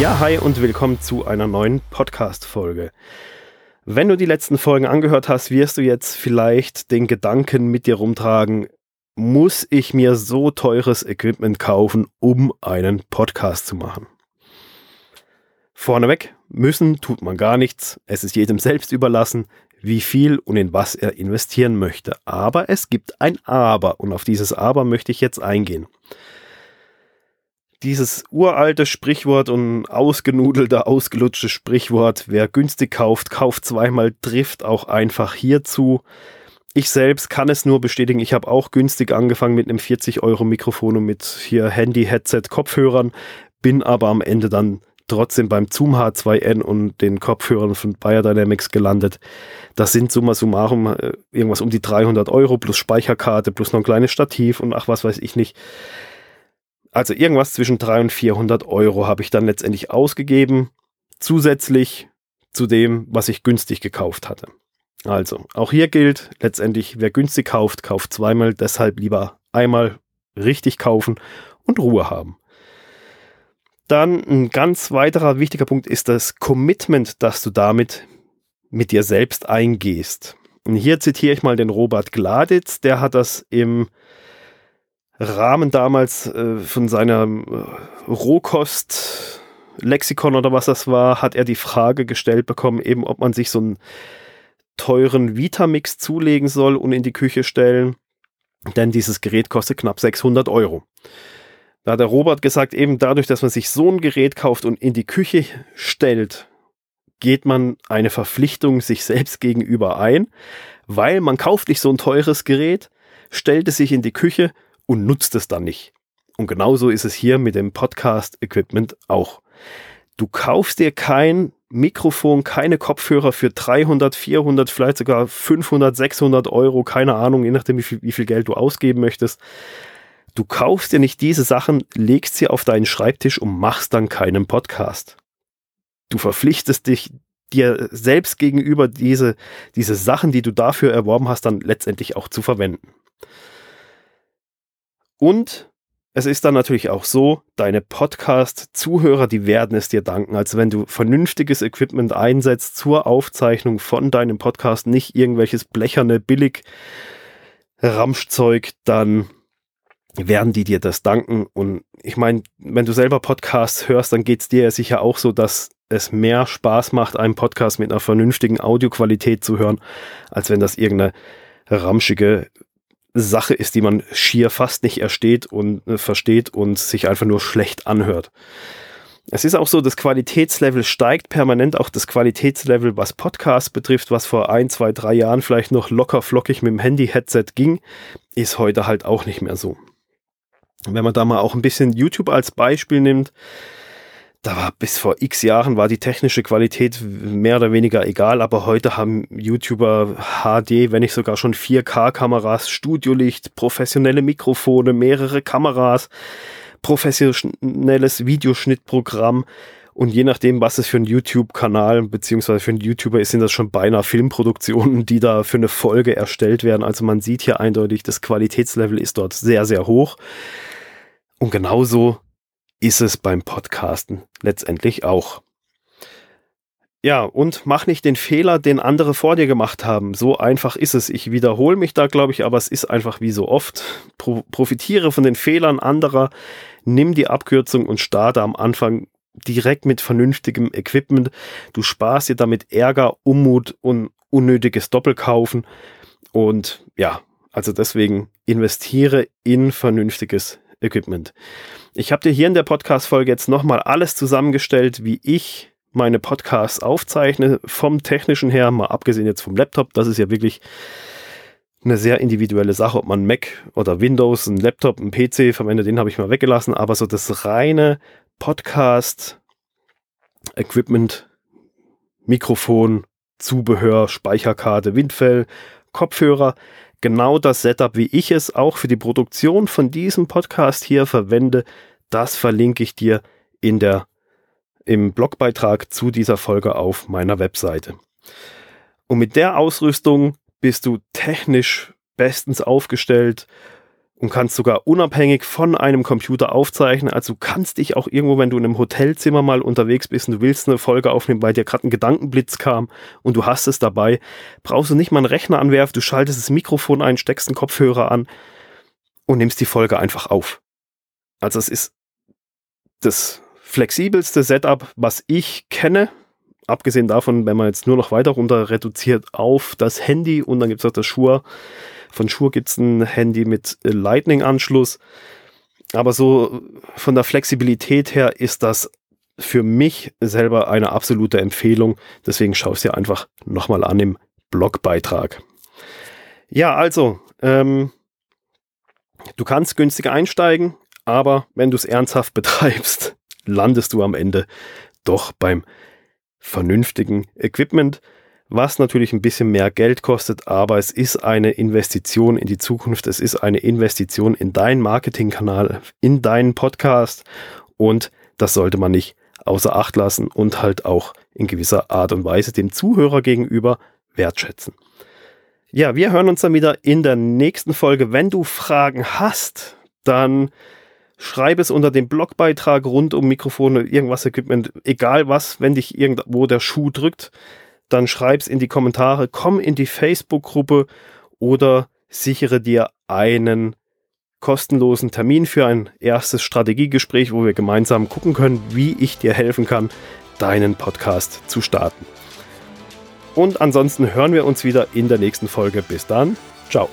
Ja, hi und willkommen zu einer neuen Podcast-Folge. Wenn du die letzten Folgen angehört hast, wirst du jetzt vielleicht den Gedanken mit dir rumtragen, muss ich mir so teures Equipment kaufen, um einen Podcast zu machen? Vorneweg, müssen tut man gar nichts. Es ist jedem selbst überlassen, wie viel und in was er investieren möchte. Aber es gibt ein Aber und auf dieses Aber möchte ich jetzt eingehen. Dieses uralte Sprichwort und ausgenudelte, ausgelutschte Sprichwort, wer günstig kauft, kauft zweimal, trifft auch einfach hierzu. Ich selbst kann es nur bestätigen, ich habe auch günstig angefangen mit einem 40 Euro Mikrofon und mit hier Handy, Headset, Kopfhörern, bin aber am Ende dann trotzdem beim Zoom H2N und den Kopfhörern von Bayer Dynamics gelandet. Das sind summa summarum äh, irgendwas um die 300 Euro plus Speicherkarte plus noch ein kleines Stativ und ach was weiß ich nicht. Also irgendwas zwischen 300 und 400 Euro habe ich dann letztendlich ausgegeben, zusätzlich zu dem, was ich günstig gekauft hatte. Also, auch hier gilt letztendlich, wer günstig kauft, kauft zweimal, deshalb lieber einmal richtig kaufen und Ruhe haben. Dann ein ganz weiterer wichtiger Punkt ist das Commitment, das du damit mit dir selbst eingehst. Und hier zitiere ich mal den Robert Gladitz, der hat das im Rahmen damals äh, von seinem äh, Rohkost Lexikon oder was das war, hat er die Frage gestellt bekommen, eben ob man sich so einen teuren Vitamix zulegen soll und in die Küche stellen, denn dieses Gerät kostet knapp 600 Euro. Da hat der Robert gesagt, eben dadurch, dass man sich so ein Gerät kauft und in die Küche stellt, geht man eine Verpflichtung sich selbst gegenüber ein, weil man kauft nicht so ein teures Gerät, stellt es sich in die Küche und nutzt es dann nicht. Und genauso ist es hier mit dem Podcast-Equipment auch. Du kaufst dir kein Mikrofon, keine Kopfhörer für 300, 400, vielleicht sogar 500, 600 Euro, keine Ahnung, je nachdem, wie viel, wie viel Geld du ausgeben möchtest. Du kaufst dir nicht diese Sachen, legst sie auf deinen Schreibtisch und machst dann keinen Podcast. Du verpflichtest dich dir selbst gegenüber diese, diese Sachen, die du dafür erworben hast, dann letztendlich auch zu verwenden. Und es ist dann natürlich auch so, deine Podcast-Zuhörer, die werden es dir danken. Also wenn du vernünftiges Equipment einsetzt zur Aufzeichnung von deinem Podcast, nicht irgendwelches blecherne, billig Ramschzeug, dann werden die dir das danken. Und ich meine, wenn du selber Podcasts hörst, dann geht es dir ja sicher auch so, dass es mehr Spaß macht, einen Podcast mit einer vernünftigen Audioqualität zu hören, als wenn das irgendeine ramschige Sache ist, die man schier fast nicht ersteht und äh, versteht und sich einfach nur schlecht anhört. Es ist auch so, das Qualitätslevel steigt permanent, auch das Qualitätslevel, was Podcasts betrifft, was vor ein, zwei, drei Jahren vielleicht noch locker flockig mit dem Handy-Headset ging, ist heute halt auch nicht mehr so. Wenn man da mal auch ein bisschen YouTube als Beispiel nimmt, da war bis vor x Jahren war die technische Qualität mehr oder weniger egal, aber heute haben YouTuber HD, wenn nicht sogar schon 4K-Kameras, Studiolicht, professionelle Mikrofone, mehrere Kameras, professionelles Videoschnittprogramm und je nachdem, was es für ein YouTube-Kanal beziehungsweise für einen YouTuber ist, sind das schon beinahe Filmproduktionen, die da für eine Folge erstellt werden. Also man sieht hier eindeutig, das Qualitätslevel ist dort sehr, sehr hoch. Und genauso ist es beim Podcasten letztendlich auch. Ja, und mach nicht den Fehler, den andere vor dir gemacht haben. So einfach ist es. Ich wiederhole mich da, glaube ich, aber es ist einfach wie so oft. Pro profitiere von den Fehlern anderer, nimm die Abkürzung und starte am Anfang direkt mit vernünftigem Equipment. Du sparst dir damit Ärger, Unmut und unnötiges Doppelkaufen. Und ja, also deswegen investiere in vernünftiges Equipment. Ich habe dir hier in der Podcast-Folge jetzt nochmal alles zusammengestellt, wie ich meine Podcasts aufzeichne, vom technischen her, mal abgesehen jetzt vom Laptop. Das ist ja wirklich eine sehr individuelle Sache, ob man Mac oder Windows, ein Laptop, ein PC verwendet, den habe ich mal weggelassen. Aber so das reine Podcast, Equipment, Mikrofon, Zubehör, Speicherkarte, Windfell, Kopfhörer, genau das Setup, wie ich es auch für die Produktion von diesem Podcast hier verwende, das verlinke ich dir in der, im Blogbeitrag zu dieser Folge auf meiner Webseite. Und mit der Ausrüstung bist du technisch bestens aufgestellt und kannst sogar unabhängig von einem Computer aufzeichnen. Also kannst dich auch irgendwo, wenn du in einem Hotelzimmer mal unterwegs bist und du willst eine Folge aufnehmen, weil dir gerade ein Gedankenblitz kam und du hast es dabei, brauchst du nicht mal einen Rechner anwerfen, du schaltest das Mikrofon ein, steckst einen Kopfhörer an und nimmst die Folge einfach auf. Also es ist das flexibelste Setup, was ich kenne. Abgesehen davon, wenn man jetzt nur noch weiter runter reduziert auf das Handy und dann gibt es auch das Shure von Shure gibt es ein Handy mit äh, Lightning-Anschluss. Aber so von der Flexibilität her ist das für mich selber eine absolute Empfehlung. Deswegen schau es dir einfach nochmal an im Blogbeitrag. Ja, also, ähm, du kannst günstig einsteigen, aber wenn du es ernsthaft betreibst, landest du am Ende doch beim vernünftigen Equipment was natürlich ein bisschen mehr Geld kostet, aber es ist eine Investition in die Zukunft, es ist eine Investition in deinen Marketingkanal, in deinen Podcast und das sollte man nicht außer Acht lassen und halt auch in gewisser Art und Weise dem Zuhörer gegenüber wertschätzen. Ja, wir hören uns dann wieder in der nächsten Folge. Wenn du Fragen hast, dann schreib es unter dem Blogbeitrag rund um Mikrofone, irgendwas Equipment, egal was, wenn dich irgendwo der Schuh drückt dann schreib's in die Kommentare, komm in die Facebook-Gruppe oder sichere dir einen kostenlosen Termin für ein erstes Strategiegespräch, wo wir gemeinsam gucken können, wie ich dir helfen kann, deinen Podcast zu starten. Und ansonsten hören wir uns wieder in der nächsten Folge. Bis dann. Ciao.